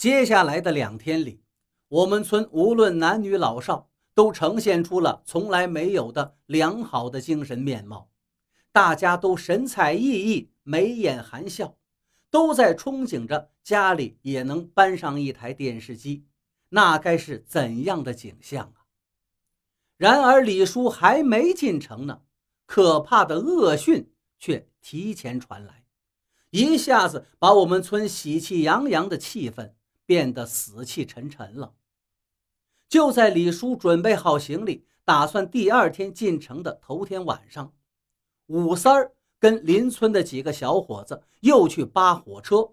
接下来的两天里，我们村无论男女老少，都呈现出了从来没有的良好的精神面貌。大家都神采奕奕，眉眼含笑，都在憧憬着家里也能搬上一台电视机，那该是怎样的景象啊！然而李叔还没进城呢，可怕的恶讯却提前传来，一下子把我们村喜气洋洋的气氛。变得死气沉沉了。就在李叔准备好行李，打算第二天进城的头天晚上，武三儿跟邻村的几个小伙子又去扒火车，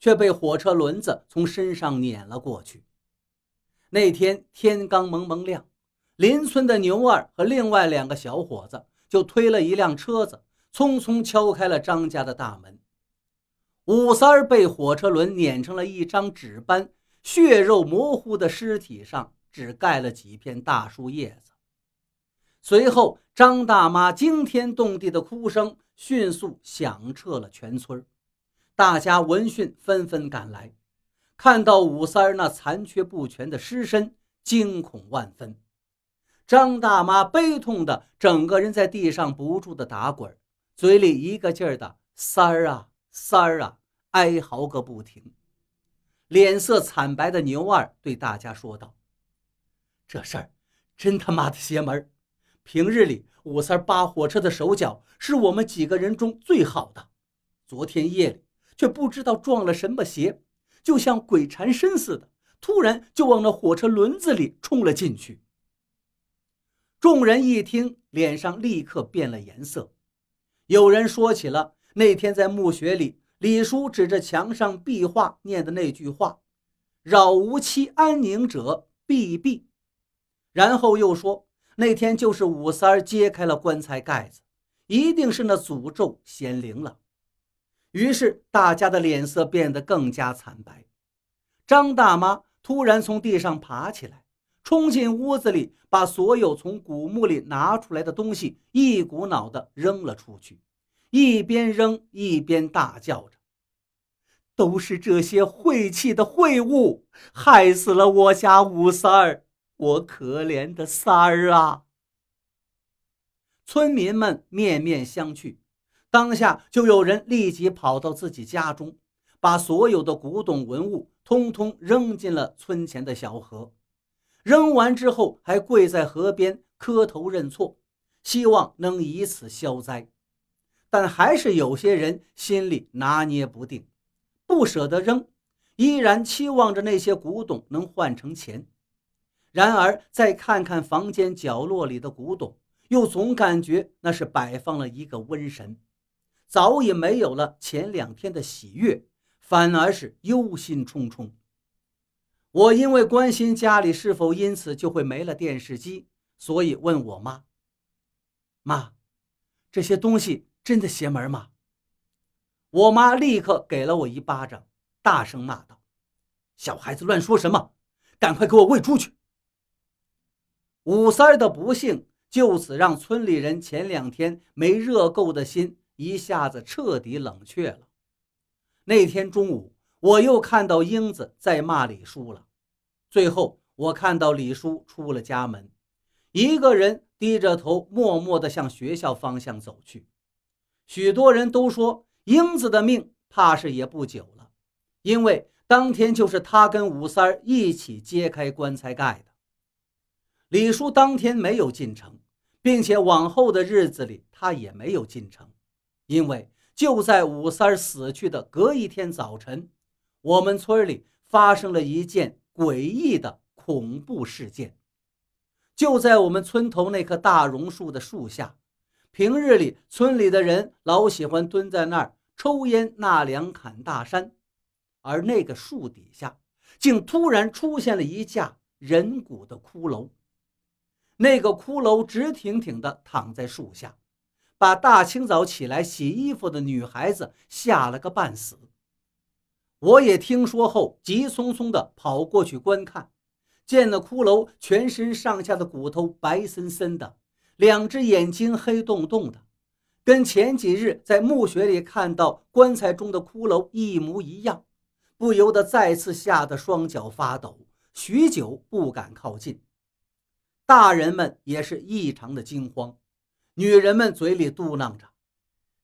却被火车轮子从身上碾了过去。那天天刚蒙蒙亮，邻村的牛二和另外两个小伙子就推了一辆车子，匆匆敲开了张家的大门。武三儿被火车轮碾成了一张纸般血肉模糊的尸体，上只盖了几片大树叶子。随后，张大妈惊天动地的哭声迅速响彻了全村。大家闻讯纷纷赶来，看到武三儿那残缺不全的尸身，惊恐万分。张大妈悲痛的整个人在地上不住的打滚，嘴里一个劲儿的“三儿啊，三儿啊”。哀嚎个不停，脸色惨白的牛二对大家说道：“这事儿真他妈的邪门！平日里武三扒火车的手脚是我们几个人中最好的，昨天夜里却不知道撞了什么邪，就像鬼缠身似的，突然就往那火车轮子里冲了进去。”众人一听，脸上立刻变了颜色，有人说起了那天在墓穴里。李叔指着墙上壁画念的那句话：“扰无期安宁者，必毙。”然后又说：“那天就是武三儿揭开了棺材盖子，一定是那诅咒显灵了。”于是大家的脸色变得更加惨白。张大妈突然从地上爬起来，冲进屋子里，把所有从古墓里拿出来的东西一股脑地扔了出去。一边扔一边大叫着：“都是这些晦气的秽物，害死了我家武三儿！我可怜的三儿啊！”村民们面面相觑，当下就有人立即跑到自己家中，把所有的古董文物通通扔进了村前的小河。扔完之后，还跪在河边磕头认错，希望能以此消灾。但还是有些人心里拿捏不定，不舍得扔，依然期望着那些古董能换成钱。然而再看看房间角落里的古董，又总感觉那是摆放了一个瘟神，早已没有了前两天的喜悦，反而是忧心忡忡。我因为关心家里是否因此就会没了电视机，所以问我妈：“妈，这些东西。”真的邪门吗？我妈立刻给了我一巴掌，大声骂道：“小孩子乱说什么？赶快给我喂出去！”武三的不幸就此让村里人前两天没热够的心一下子彻底冷却了。那天中午，我又看到英子在骂李叔了。最后，我看到李叔出了家门，一个人低着头，默默地向学校方向走去。许多人都说英子的命怕是也不久了，因为当天就是他跟武三儿一起揭开棺材盖的。李叔当天没有进城，并且往后的日子里他也没有进城，因为就在武三儿死去的隔一天早晨，我们村里发生了一件诡异的恐怖事件，就在我们村头那棵大榕树的树下。平日里，村里的人老喜欢蹲在那儿抽烟、纳凉、侃大山，而那个树底下，竟突然出现了一架人骨的骷髅。那个骷髅直挺挺地躺在树下，把大清早起来洗衣服的女孩子吓了个半死。我也听说后，急匆匆地跑过去观看，见那骷髅全身上下的骨头白森森的。两只眼睛黑洞洞的，跟前几日在墓穴里看到棺材中的骷髅一模一样，不由得再次吓得双脚发抖，许久不敢靠近。大人们也是异常的惊慌，女人们嘴里嘟囔着：“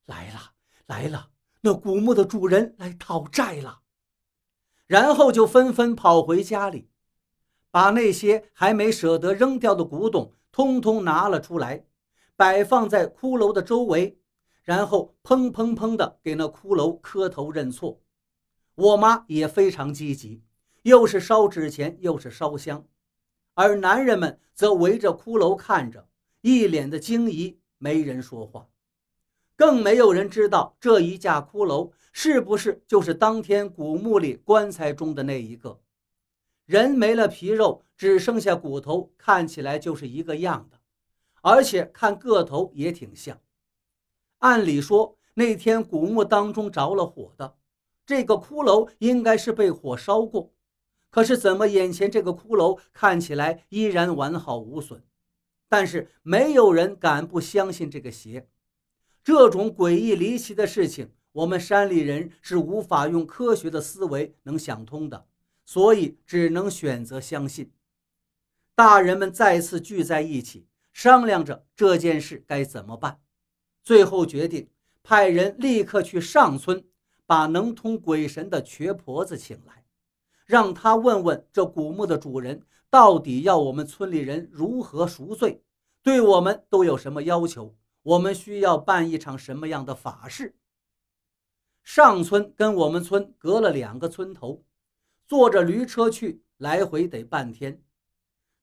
来了，来了，那古墓的主人来讨债了。”然后就纷纷跑回家里，把那些还没舍得扔掉的古董通通拿了出来，摆放在骷髅的周围，然后砰砰砰的给那骷髅磕头认错。我妈也非常积极，又是烧纸钱，又是烧香，而男人们则围着骷髅看着，一脸的惊疑，没人说话，更没有人知道这一架骷髅是不是就是当天古墓里棺材中的那一个。人没了皮肉，只剩下骨头，看起来就是一个样的，而且看个头也挺像。按理说那天古墓当中着了火的。这个骷髅应该是被火烧过，可是怎么眼前这个骷髅看起来依然完好无损？但是没有人敢不相信这个邪。这种诡异离奇的事情，我们山里人是无法用科学的思维能想通的，所以只能选择相信。大人们再次聚在一起，商量着这件事该怎么办，最后决定派人立刻去上村。把能通鬼神的瘸婆子请来，让他问问这古墓的主人到底要我们村里人如何赎罪，对我们都有什么要求？我们需要办一场什么样的法事？上村跟我们村隔了两个村头，坐着驴车去，来回得半天。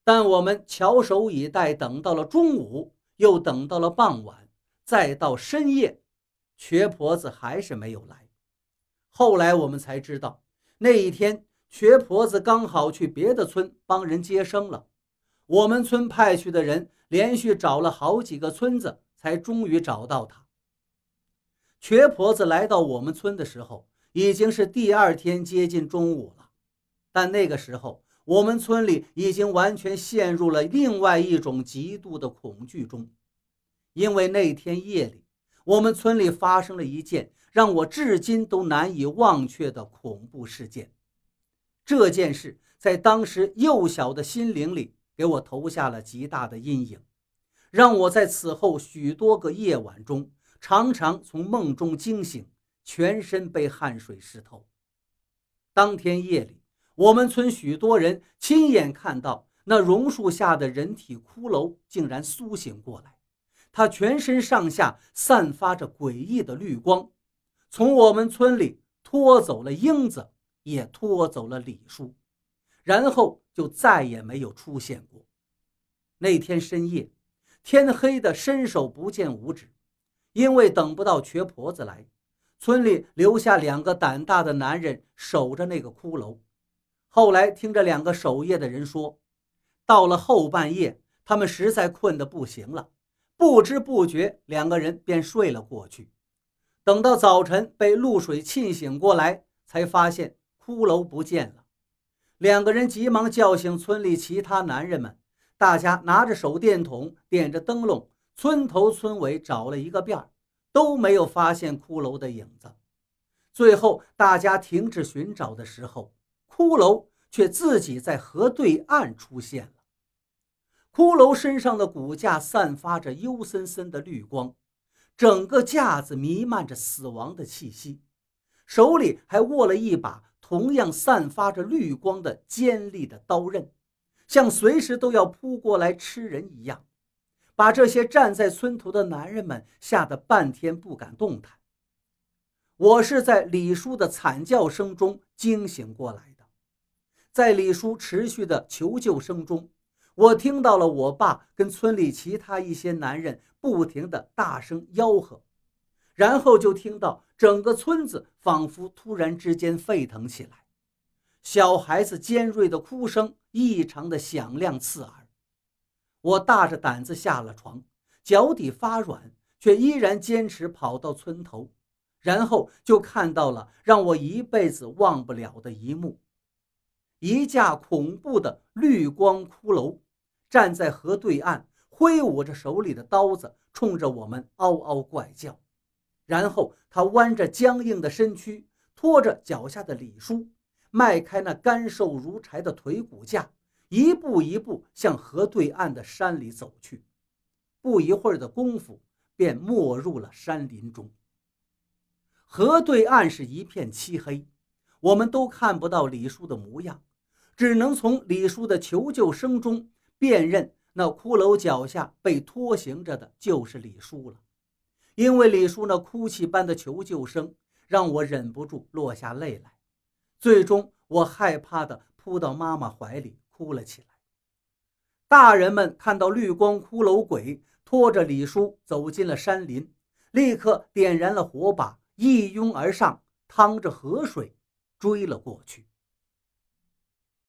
但我们翘首以待，等到了中午，又等到了傍晚，再到深夜，瘸婆子还是没有来。后来我们才知道，那一天瘸婆子刚好去别的村帮人接生了。我们村派去的人连续找了好几个村子，才终于找到她。瘸婆子来到我们村的时候，已经是第二天接近中午了。但那个时候，我们村里已经完全陷入了另外一种极度的恐惧中，因为那天夜里，我们村里发生了一件。让我至今都难以忘却的恐怖事件，这件事在当时幼小的心灵里给我投下了极大的阴影，让我在此后许多个夜晚中常常从梦中惊醒，全身被汗水湿透。当天夜里，我们村许多人亲眼看到那榕树下的人体骷髅竟然苏醒过来，他全身上下散发着诡异的绿光。从我们村里拖走了英子，也拖走了李叔，然后就再也没有出现过。那天深夜，天黑的伸手不见五指，因为等不到瘸婆子来，村里留下两个胆大的男人守着那个骷髅。后来听着两个守夜的人说，到了后半夜，他们实在困得不行了，不知不觉两个人便睡了过去。等到早晨被露水沁醒过来，才发现骷髅不见了。两个人急忙叫醒村里其他男人们，大家拿着手电筒，点着灯笼，村头村尾找了一个遍，都没有发现骷髅的影子。最后大家停止寻找的时候，骷髅却自己在河对岸出现了。骷髅身上的骨架散发着幽森森的绿光。整个架子弥漫着死亡的气息，手里还握了一把同样散发着绿光的尖利的刀刃，像随时都要扑过来吃人一样，把这些站在村头的男人们吓得半天不敢动弹。我是在李叔的惨叫声中惊醒过来的，在李叔持续的求救声中。我听到了我爸跟村里其他一些男人不停的大声吆喝，然后就听到整个村子仿佛突然之间沸腾起来，小孩子尖锐的哭声异常的响亮刺耳。我大着胆子下了床，脚底发软，却依然坚持跑到村头，然后就看到了让我一辈子忘不了的一幕：一架恐怖的绿光骷髅。站在河对岸，挥舞着手里的刀子，冲着我们嗷嗷怪叫。然后他弯着僵硬的身躯，拖着脚下的李叔，迈开那干瘦如柴的腿骨架，一步一步向河对岸的山里走去。不一会儿的功夫，便没入了山林中。河对岸是一片漆黑，我们都看不到李叔的模样，只能从李叔的求救声中辨认，那骷髅脚下被拖行着的就是李叔了。因为李叔那哭泣般的求救声，让我忍不住落下泪来。最终，我害怕的扑到妈妈怀里哭了起来。大人们看到绿光骷髅鬼拖着李叔走进了山林，立刻点燃了火把，一拥而上，趟着河水追了过去。